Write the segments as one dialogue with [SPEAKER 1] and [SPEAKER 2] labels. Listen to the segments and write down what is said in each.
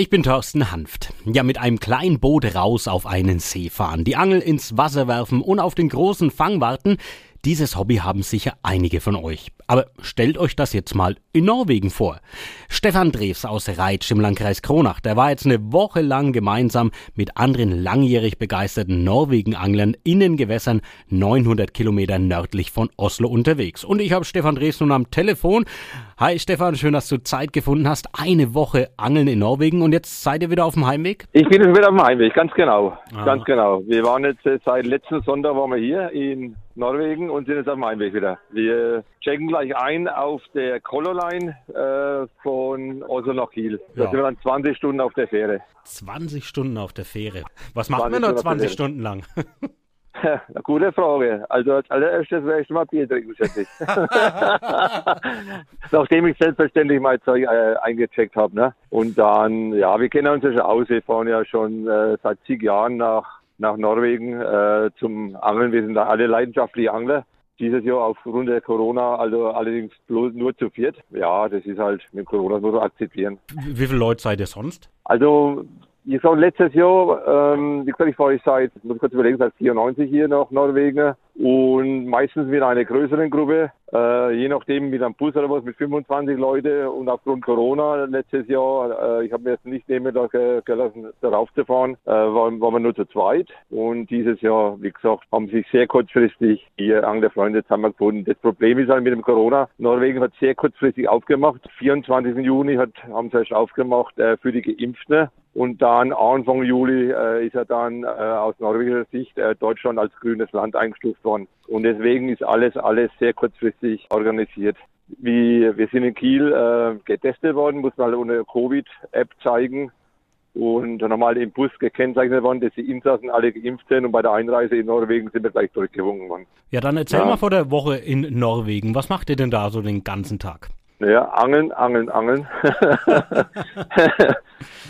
[SPEAKER 1] Ich bin Thorsten Hanft. Ja, mit einem kleinen Boot raus auf einen See fahren, die Angel ins Wasser werfen und auf den großen Fang warten, dieses Hobby haben sicher einige von euch. Aber stellt euch das jetzt mal in Norwegen vor. Stefan Drews aus Reitsch im Landkreis Kronach, der war jetzt eine Woche lang gemeinsam mit anderen langjährig begeisterten Norwegen-Anglern in den Gewässern 900 Kilometer nördlich von Oslo unterwegs. Und ich habe Stefan Drews nun am Telefon. Hi Stefan, schön, dass du Zeit gefunden hast. Eine Woche Angeln in Norwegen und jetzt seid ihr wieder auf dem Heimweg?
[SPEAKER 2] Ich bin wieder auf dem Heimweg, ganz genau. Ah. Ganz genau. Wir waren jetzt äh, seit letzten Sonntag waren wir hier in Norwegen und sind jetzt auf dem Heimweg wieder. Wir checken gleich ein auf der Colorline äh, von Oslo nach Kiel. Da ja. sind wir dann 20 Stunden auf der Fähre.
[SPEAKER 1] 20 Stunden auf der Fähre. Was macht man da 20 Stunden lang?
[SPEAKER 2] Eine gute Frage. Also als allererstes werde ich mal Bier trinken, schätze ich. Nachdem ich selbstverständlich mein Zeug äh, eingecheckt habe. Ne? Und dann, ja, wir kennen uns ja schon aus. Wir fahren ja schon äh, seit zig Jahren nach nach Norwegen äh, zum Angeln. Wir sind da alle leidenschaftliche Angler. Dieses Jahr aufgrund der Corona, also allerdings bloß nur zu viert. Ja, das ist halt mit Corona so akzeptieren.
[SPEAKER 1] Wie viele Leute seid ihr sonst?
[SPEAKER 2] Also ich sag letztes Jahr, ähm, wie gesagt, ich fahre seit, muss ich kurz überlegen, seit 94 hier nach Norwegen und meistens mit einer größeren Gruppe, äh, je nachdem mit einem Bus oder was, mit 25 Leute und aufgrund Corona letztes Jahr, äh, ich habe mir jetzt nicht nehmen gelassen, darauf zu fahren, äh, waren, waren wir nur zu zweit und dieses Jahr, wie gesagt, haben sich sehr kurzfristig hier Anglerfreunde zusammengefunden. Das Problem ist halt mit dem Corona, Norwegen hat sehr kurzfristig aufgemacht, 24. Juni hat, haben sie erst aufgemacht äh, für die Geimpften und dann Anfang Juli äh, ist er dann äh, aus norwegischer Sicht äh, Deutschland als grünes Land eingestuft worden. Und deswegen ist alles, alles sehr kurzfristig organisiert. Wie, wir sind in Kiel äh, getestet worden, muss man eine Covid-App zeigen und nochmal im Bus gekennzeichnet worden, dass die Insassen alle geimpft sind und bei der Einreise in Norwegen sind wir gleich durchgewunken worden.
[SPEAKER 1] Ja, dann erzähl ja. mal vor der Woche in Norwegen, was macht ihr denn da so den ganzen Tag?
[SPEAKER 2] Naja, angeln, angeln, angeln.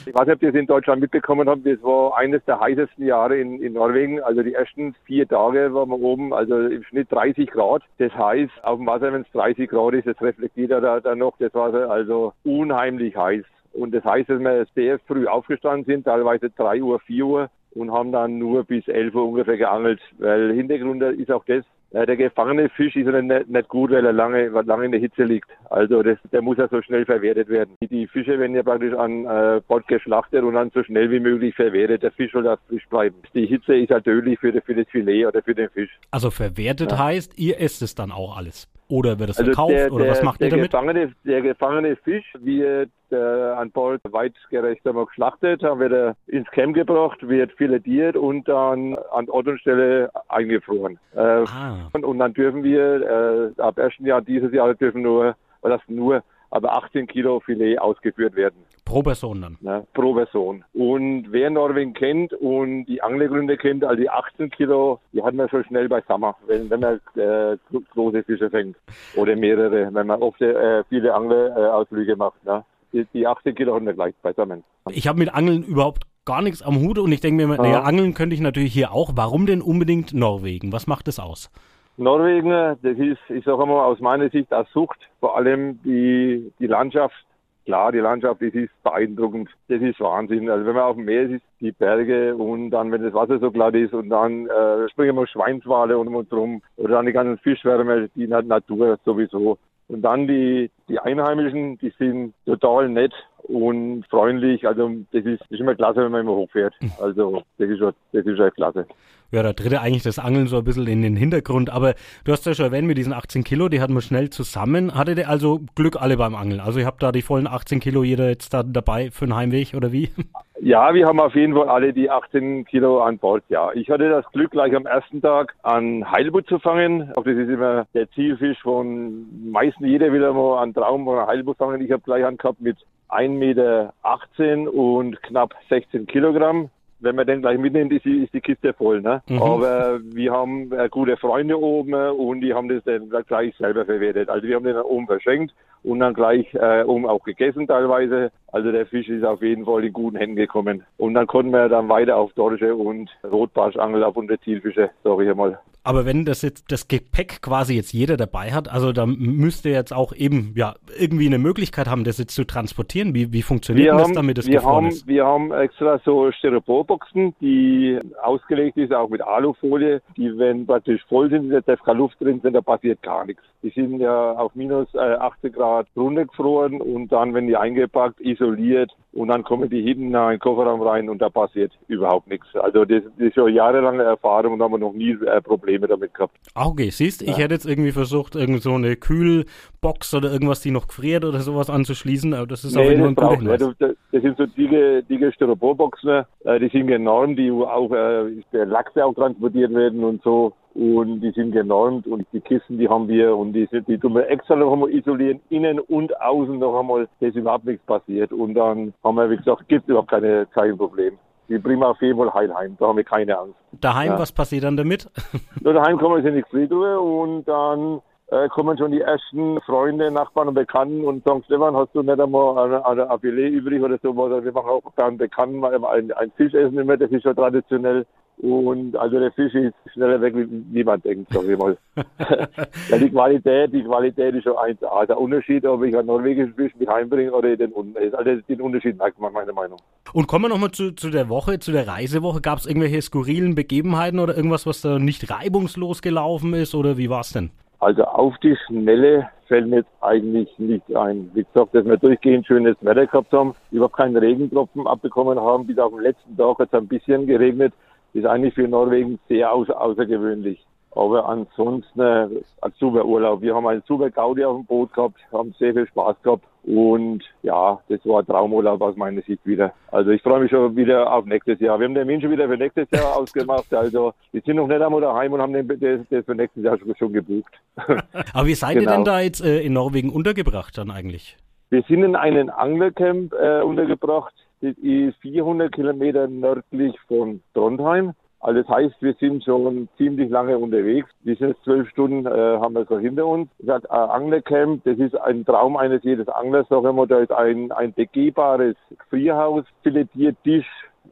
[SPEAKER 2] ich weiß nicht, ob ihr es in Deutschland mitbekommen habt, das war eines der heißesten Jahre in, in Norwegen. Also die ersten vier Tage waren wir oben, also im Schnitt 30 Grad. Das heißt, auf dem Wasser, wenn es 30 Grad ist, das reflektiert da, da noch das Wasser, also unheimlich heiß. Und das heißt, dass wir sehr früh aufgestanden sind, teilweise 3 Uhr, 4 Uhr und haben dann nur bis 11 Uhr ungefähr geangelt, weil Hintergrund ist auch das, ja, der gefangene Fisch ist ja nicht, nicht gut, weil er lange, lange in der Hitze liegt. Also das, der muss ja so schnell verwertet werden. Die Fische werden ja praktisch an äh, Bord geschlachtet und dann so schnell wie möglich verwertet. Der Fisch soll ja frisch bleiben. Die Hitze ist ja tödlich für, für das Filet oder für den Fisch.
[SPEAKER 1] Also verwertet ja. heißt, ihr esst es dann auch alles? Oder wird es also verkauft? Der, oder was macht
[SPEAKER 2] der
[SPEAKER 1] ihr damit?
[SPEAKER 2] Gefangene, der gefangene Fisch wird äh, an Bord weitgerecht geschlachtet, dann wird er ins Camp gebracht, wird filetiert und dann an Ort und Stelle eingefroren. Äh, ah. und, und, dann dürfen wir, äh, ab 1. Jahr dieses Jahr dürfen nur, oder das nur, aber 18 Kilo Filet ausgeführt werden.
[SPEAKER 1] Pro Person dann?
[SPEAKER 2] Ja, pro Person. Und wer Norwegen kennt und die Anglergründe kennt, also die 18 Kilo, die hat man schon schnell beisammen, wenn, wenn man äh, große Fische fängt. Oder mehrere, wenn man oft äh, viele Anglerausflüge macht. Ne? Die, die 18 Kilo hat man gleich beisammen.
[SPEAKER 1] Ich habe mit Angeln überhaupt gar nichts am Hut und ich denke mir, naja, angeln könnte ich natürlich hier auch. Warum denn unbedingt Norwegen? Was macht es aus?
[SPEAKER 2] Norwegen, das ist, ich sage mal aus meiner Sicht, aus Sucht, vor allem die, die Landschaft klar, die Landschaft, das ist beeindruckend. Das ist Wahnsinn. Also wenn man auf dem Meer ist, die Berge und dann, wenn das Wasser so glatt ist und dann äh, springen wir Schweinswale um uns rum oder dann die ganzen Fischwärme, die Natur sowieso. Und dann die, die Einheimischen, die sind total nett und freundlich. Also das ist, ist immer klasse, wenn man immer hochfährt. Also das ist schon, das ist schon klasse
[SPEAKER 1] ja, da tritt eigentlich das Angeln so ein bisschen in den Hintergrund. Aber du hast ja schon erwähnt, mit diesen 18 Kilo, die hatten wir schnell zusammen. Hattet ihr also Glück alle beim Angeln? Also ihr habt da die vollen 18 Kilo jeder jetzt da dabei für den Heimweg oder wie?
[SPEAKER 2] Ja, wir haben auf jeden Fall alle die 18 Kilo an Bord, ja. Ich hatte das Glück, gleich am ersten Tag an Heilbutt zu fangen. Das ist immer der Zielfisch von meisten, jeder will einmal einen Traum oder Heilbutt fangen. Ich habe gleich angehabt mit 1,18 Meter und knapp 16 Kilogramm wenn man den gleich mitnimmt, ist die, ist die Kiste voll. Ne? Mhm. Aber wir haben äh, gute Freunde oben und die haben das dann gleich selber verwertet. Also wir haben den dann oben verschenkt und dann gleich äh, um auch gegessen teilweise. Also der Fisch ist auf jeden Fall in guten Händen gekommen. Und dann konnten wir dann weiter auf Dorsche und Rotbarschangel auf unsere Zielfische, sag ich einmal.
[SPEAKER 1] Aber wenn das jetzt das Gepäck quasi jetzt jeder dabei hat, also da müsste jetzt auch eben ja irgendwie eine Möglichkeit haben, das jetzt zu transportieren. Wie, wie funktioniert
[SPEAKER 2] wir
[SPEAKER 1] das,
[SPEAKER 2] haben,
[SPEAKER 1] damit es
[SPEAKER 2] wir
[SPEAKER 1] gefroren
[SPEAKER 2] haben,
[SPEAKER 1] ist?
[SPEAKER 2] Wir haben extra so Styroporboxen, die ausgelegt ist, auch mit Alufolie, die wenn praktisch voll sind, da darf keine Luft drin sind, da passiert gar nichts. Die sind ja auf minus äh, 80 Grad runtergefroren und dann, wenn die eingepackt, isoliert und dann kommen die hinten in den Kofferraum rein und da passiert überhaupt nichts. Also das, das ist schon jahrelange Erfahrung und haben wir noch nie äh, Probleme damit gehabt.
[SPEAKER 1] Ah, okay, siehst, ich
[SPEAKER 2] Ja.
[SPEAKER 1] hätte jetzt irgendwie versucht, irgend so eine Kühlbox oder irgendwas, die noch gefriert oder sowas anzuschließen, aber das ist
[SPEAKER 2] Nee,
[SPEAKER 1] Fall
[SPEAKER 2] das
[SPEAKER 1] ein guter
[SPEAKER 2] nicht.
[SPEAKER 1] Hinweis.
[SPEAKER 2] Das, das sind so dicke, dicke Styroporboxen, äh, die sind genormt, die auch äh, der Lachs ja auch transportiert werden und so. Und die sind genormt und die Kisten, die haben wir und die, sind- die tun wir extra noch einmal isolieren, innen und außen noch einmal, dass überhaupt nichts passiert. Und dann haben wir, wie gesagt, gibt überhaupt keine, kein Problem. Die bringen wir auf jeden Fall heil heim, da haben wir keine Angst.
[SPEAKER 1] Daheim,
[SPEAKER 2] Ja.
[SPEAKER 1] was passiert dann damit?
[SPEAKER 2] Nur daheim kommen wir in die Friedhofe und dann äh, kommen schon die ersten Freunde, Nachbarn und Bekannten und sagen, Stefan, hast du nicht einmal eine, eine, ein Filet übrig oder so? Oder wir machen auch dann Bekannten mal ein, ein Fisch essen immer, das ist schon traditionell. Und also der Fisch ist schneller weg, wie, man denkt, sag ich mal. ja, die Qualität, die Qualität ist schon 1A. Der Unterschied, ob ich einen norwegischen Fisch mit heimbringe oder den, also den Unterschied merkt man, meiner Meinung.
[SPEAKER 1] Und kommen wir nochmal zu, zu der Woche, zu der Reisewoche. Gab es irgendwelche skurrilen Begebenheiten oder irgendwas, was da nicht reibungslos gelaufen ist oder wie war's denn?
[SPEAKER 2] Also auf die Schnelle fällt mir jetzt eigentlich nicht ein. Wie gesagt, dass wir durchgehend schönes Wetter gehabt haben, überhaupt keinen Regentropfen abbekommen haben, bis auf den letzten Tag hat es ein bisschen geregnet. Ist eigentlich für Norwegen sehr außer, außergewöhnlich. Aber ansonsten äh, ein super Urlaub. Wir haben einen super Gaudi auf dem Boot gehabt, haben sehr viel Spaß gehabt und ja, das war ein Traumurlaub aus meiner Sicht wieder. Also ich freue mich schon wieder auf nächstes Jahr. Wir haben den Termin schon wieder für nächstes Jahr ausgemacht. Also wir sind noch nicht einmal daheim und haben den, das, das für nächstes Jahr schon, schon gebucht.
[SPEAKER 1] Aber wie seid ihr
[SPEAKER 2] Genau.
[SPEAKER 1] denn da jetzt äh, in Norwegen untergebracht dann eigentlich?
[SPEAKER 2] Wir sind in einem Anglercamp äh, untergebracht. Das ist 400 Kilometer nördlich von Trondheim. Also das heißt, wir sind schon ziemlich lange unterwegs. Jetzt zwölf Stunden, äh, haben wir so hinter uns. Das ein Anglercamp, das ist ein Traum eines jedes Anglers, sagen wir. Da ist ein, ein begehbares Gefrierhaus, filetiert Tisch,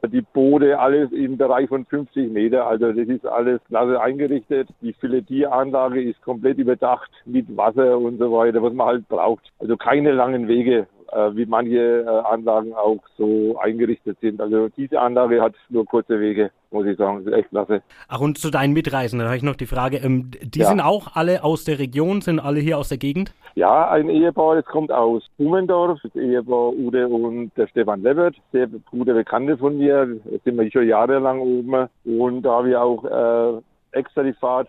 [SPEAKER 2] die Boote, alles im Bereich von 50 Meter. Also das ist alles klasse eingerichtet. Die Filetieranlage ist komplett überdacht mit Wasser und so weiter, was man halt braucht. Also keine langen Wege, äh, wie manche äh, Anlagen auch so eingerichtet sind. Also diese Anlage hat nur kurze Wege, muss ich sagen. Das ist echt klasse.
[SPEAKER 1] Ach, und zu deinen Mitreisenden, habe ich noch die Frage, ähm, die
[SPEAKER 2] Ja.
[SPEAKER 1] sind auch alle aus der Region, sind alle hier aus der Gegend?
[SPEAKER 2] Ja, ein Ehepaar, das kommt aus Bumendorf, das Ehepaar Ude und der Stefan Lebbert, sehr gute Bekannte von mir, da sind wir schon jahrelang oben und da wir auch äh, extra die Fahrt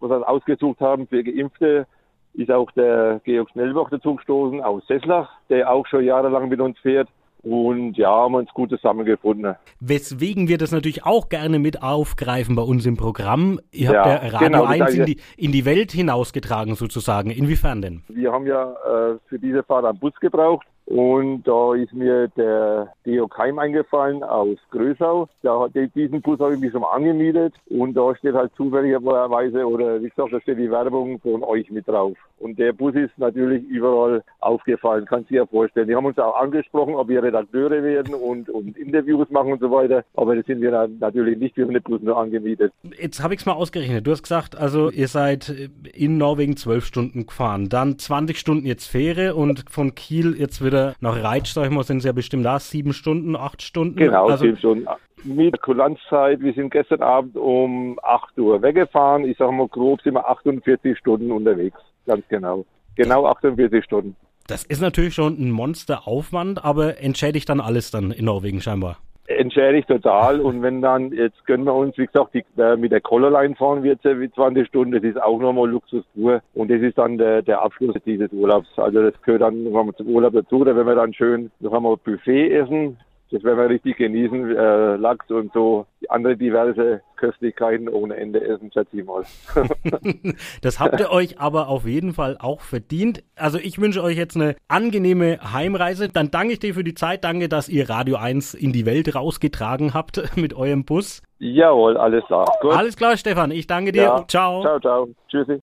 [SPEAKER 2] was wir ausgesucht haben für Geimpfte, ist auch der Georg Schnellbach dazu gestoßen aus Sesslach, der auch schon jahrelang mit uns fährt und ja, haben uns gut zusammengefunden.
[SPEAKER 1] Weswegen wir das natürlich auch gerne mit aufgreifen bei uns im Programm. Ihr habt
[SPEAKER 2] Ja,
[SPEAKER 1] ja Radio
[SPEAKER 2] genau, das
[SPEAKER 1] 1 in die, in die Welt hinausgetragen sozusagen. Inwiefern denn?
[SPEAKER 2] Wir haben ja äh, für diese Fahrt einen Bus gebraucht und da ist mir der Deo Keim eingefallen aus Grösau. Da hat die- diesen Bus habe ich mich schon angemietet und da steht halt zufälligerweise oder wie gesagt, da steht die Werbung von euch mit drauf. Und der Bus ist natürlich überall aufgefallen, kannst du dir ja vorstellen. Die haben uns auch angesprochen, ob wir Redakteure werden und, und Interviews machen und so weiter. Aber das sind wir na- natürlich nicht, wir haben den Bus nur angemietet.
[SPEAKER 1] Jetzt habe ich es mal ausgerechnet. Du hast gesagt, also ihr seid in Norwegen zwölf Stunden gefahren, dann 20 Stunden jetzt Fähre und von Kiel jetzt wieder nach Reitsch, sag ich mal, sind es ja bestimmt da sieben Stunden, acht Stunden.
[SPEAKER 2] Genau,
[SPEAKER 1] also,
[SPEAKER 2] sieben Stunden. Mit Kulanzzeit, wir sind gestern Abend um 8 Uhr weggefahren. Ich sage mal grob sind wir 48 Stunden unterwegs. Ganz genau. Genau 48 Stunden.
[SPEAKER 1] das ist natürlich schon ein Monsteraufwand, aber entschädigt dann alles dann in Norwegen scheinbar.
[SPEAKER 2] Entschädigt total. Und wenn dann, jetzt gönnen wir uns, wie gesagt, die, äh, mit der Colorline fahren wir jetzt wie 20 Stunden. Das ist auch nochmal Luxus pur. Und das ist dann der, der Abschluss dieses Urlaubs. Also das gehört dann noch einmal zum Urlaub dazu. Da werden wir dann schön noch einmal Buffet essen. Das werden wir richtig genießen. Äh, Lachs und so. Andere diverse Köstlichkeiten ohne Ende essen, schätze ich mal.
[SPEAKER 1] Das habt ihr euch aber auf jeden Fall auch verdient. Also ich wünsche euch jetzt eine angenehme Heimreise. Dann danke ich dir für die Zeit. Danke, dass ihr Radio 1 in die Welt rausgetragen habt mit eurem Bus.
[SPEAKER 2] Jawohl, alles klar. Gut.
[SPEAKER 1] Alles klar, Stefan. Ich danke dir.
[SPEAKER 2] Ja.
[SPEAKER 1] Ciao.
[SPEAKER 2] Ciao, ciao. Tschüssi.